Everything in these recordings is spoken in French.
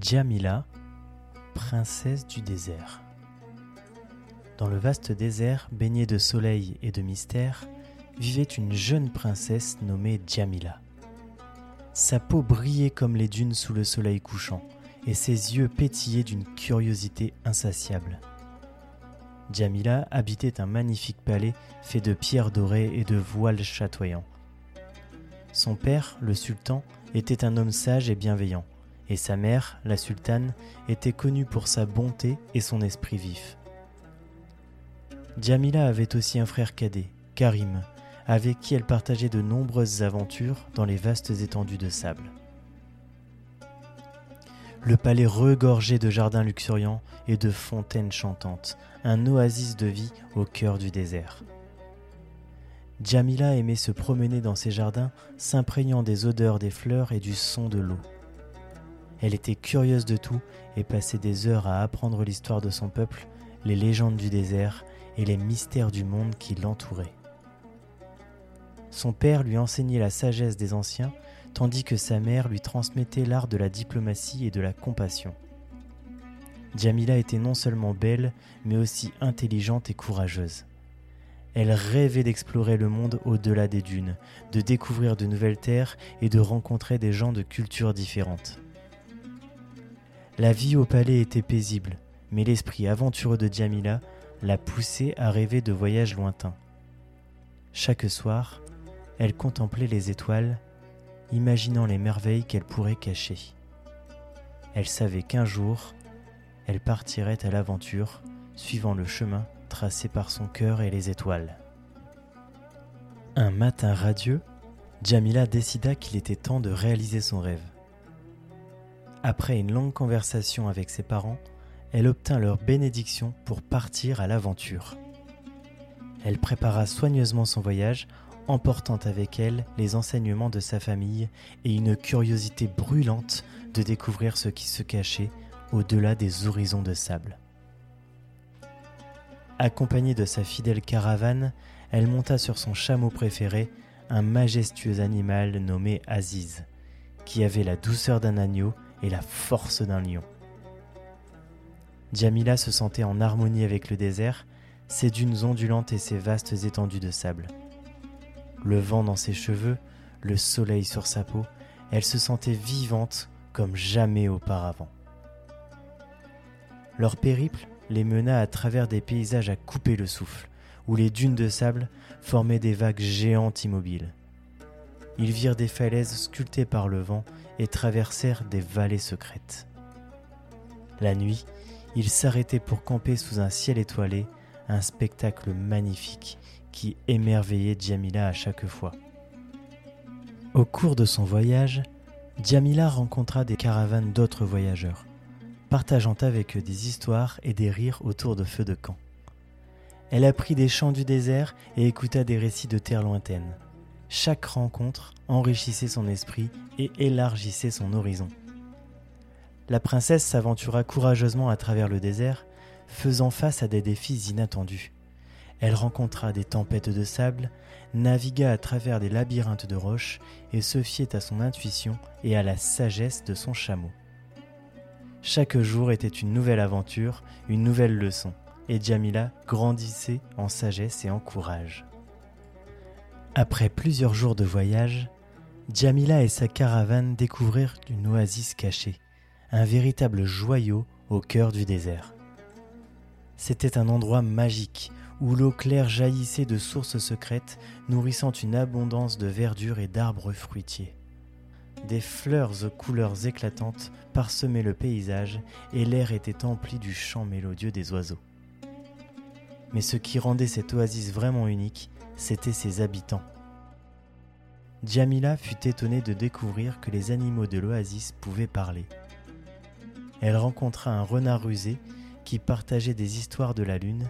Djamila, princesse du désert. Dans le vaste désert baigné de soleil et de mystère, vivait une jeune princesse nommée Djamila. Sa peau brillait comme les dunes sous le soleil couchant, et ses yeux pétillaient d'une curiosité insatiable. Djamila habitait un magnifique palais fait de pierres dorées et de voiles chatoyants. Son père, le sultan, était un homme sage et bienveillant, et sa mère, la sultane, était connue pour sa bonté et son esprit vif. Djamila avait aussi un frère cadet, Karim, avec qui elle partageait de nombreuses aventures dans les vastes étendues de sable. Le palais regorgeait de jardins luxuriants et de fontaines chantantes, un oasis de vie au cœur du désert. Djamila aimait se promener dans ces jardins, s'imprégnant des odeurs des fleurs et du son de l'eau. Elle était curieuse de tout et passait des heures à apprendre l'histoire de son peuple, les légendes du désert et les mystères du monde qui l'entouraient. Son père lui enseignait la sagesse des anciens, tandis que sa mère lui transmettait l'art de la diplomatie et de la compassion. Djamila était non seulement belle, mais aussi intelligente et courageuse. Elle rêvait d'explorer le monde au-delà des dunes, de découvrir de nouvelles terres et de rencontrer des gens de cultures différentes. La vie au palais était paisible, mais l'esprit aventureux de Djamila la poussait à rêver de voyages lointains. Chaque soir, elle contemplait les étoiles, imaginant les merveilles qu'elle pourrait cacher. Elle savait qu'un jour, elle partirait à l'aventure, suivant le chemin tracé par son cœur et les étoiles. Un matin radieux, Jamila décida qu'il était temps de réaliser son rêve. Après une longue conversation avec ses parents, elle obtint leur bénédiction pour partir à l'aventure. Elle prépara soigneusement son voyage, emportant avec elle les enseignements de sa famille et une curiosité brûlante de découvrir ce qui se cachait au-delà des horizons de sable. Accompagnée de sa fidèle caravane, elle monta sur son chameau préféré, un majestueux animal nommé Aziz, qui avait la douceur d'un agneau et la force d'un lion. Djamila se sentait en harmonie avec le désert, ses dunes ondulantes et ses vastes étendues de sable. Le vent dans ses cheveux, le soleil sur sa peau, elle se sentait vivante comme jamais auparavant. Leur périple les mena à travers des paysages à couper le souffle, où les dunes de sable formaient des vagues géantes immobiles. Ils virent des falaises sculptées par le vent et traversèrent des vallées secrètes. La nuit, ils s'arrêtaient pour camper sous un ciel étoilé, un spectacle magnifique qui émerveillait Djamila à chaque fois. Au cours de son voyage, Djamila rencontra des caravanes d'autres voyageurs, partageant avec eux des histoires et des rires autour de feux de camp. Elle apprit des chants du désert et écouta des récits de terres lointaines. Chaque rencontre enrichissait son esprit et élargissait son horizon. La princesse s'aventura courageusement à travers le désert, faisant face à des défis inattendus. Elle rencontra des tempêtes de sable, navigua à travers des labyrinthes de roches et se fiait à son intuition et à la sagesse de son chameau. Chaque jour était une nouvelle aventure, une nouvelle leçon, et Jamila grandissait en sagesse et en courage. Après plusieurs jours de voyage, Jamila et sa caravane découvrirent une oasis cachée, un véritable joyau au cœur du désert. C'était un endroit magique où l'eau claire jaillissait de sources secrètes nourrissant une abondance de verdure et d'arbres fruitiers. Des fleurs aux couleurs éclatantes parsemaient le paysage et l'air était empli du chant mélodieux des oiseaux. Mais ce qui rendait cette oasis vraiment unique, c'étaient ses habitants. Djamila fut étonnée de découvrir que les animaux de l'oasis pouvaient parler. Elle rencontra un renard rusé qui partageait des histoires de la lune,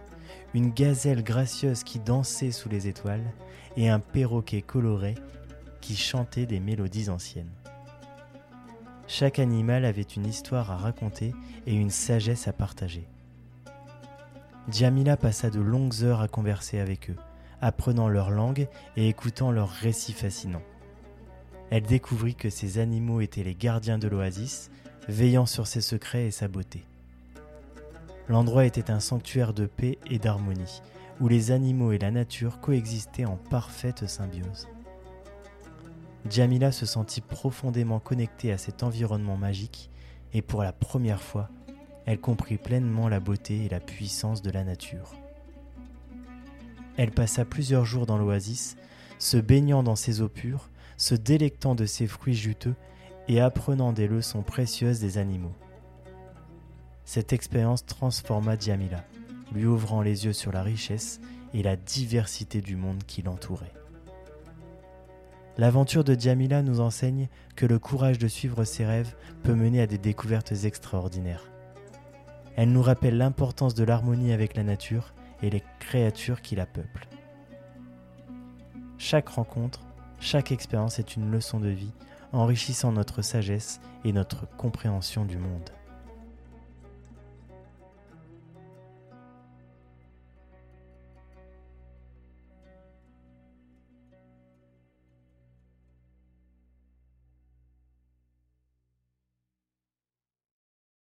une gazelle gracieuse qui dansait sous les étoiles et un perroquet coloré qui chantait des mélodies anciennes. Chaque animal avait une histoire à raconter et une sagesse à partager. Djamila passa de longues heures à converser avec eux, apprenant leur langue et écoutant leurs récits fascinants. Elle découvrit que ces animaux étaient les gardiens de l'oasis, veillant sur ses secrets et sa beauté. L'endroit était un sanctuaire de paix et d'harmonie, où les animaux et la nature coexistaient en parfaite symbiose. Jamila se sentit profondément connectée à cet environnement magique et pour la première fois, elle comprit pleinement la beauté et la puissance de la nature. Elle passa plusieurs jours dans l'oasis, se baignant dans ses eaux pures, se délectant de ses fruits juteux et apprenant des leçons précieuses des animaux. Cette expérience transforma Djamila, lui ouvrant les yeux sur la richesse et la diversité du monde qui l'entourait. L'aventure de Djamila nous enseigne que le courage de suivre ses rêves peut mener à des découvertes extraordinaires. Elle nous rappelle l'importance de l'harmonie avec la nature et les créatures qui la peuplent. Chaque rencontre, chaque expérience est une leçon de vie, enrichissant notre sagesse et notre compréhension du monde.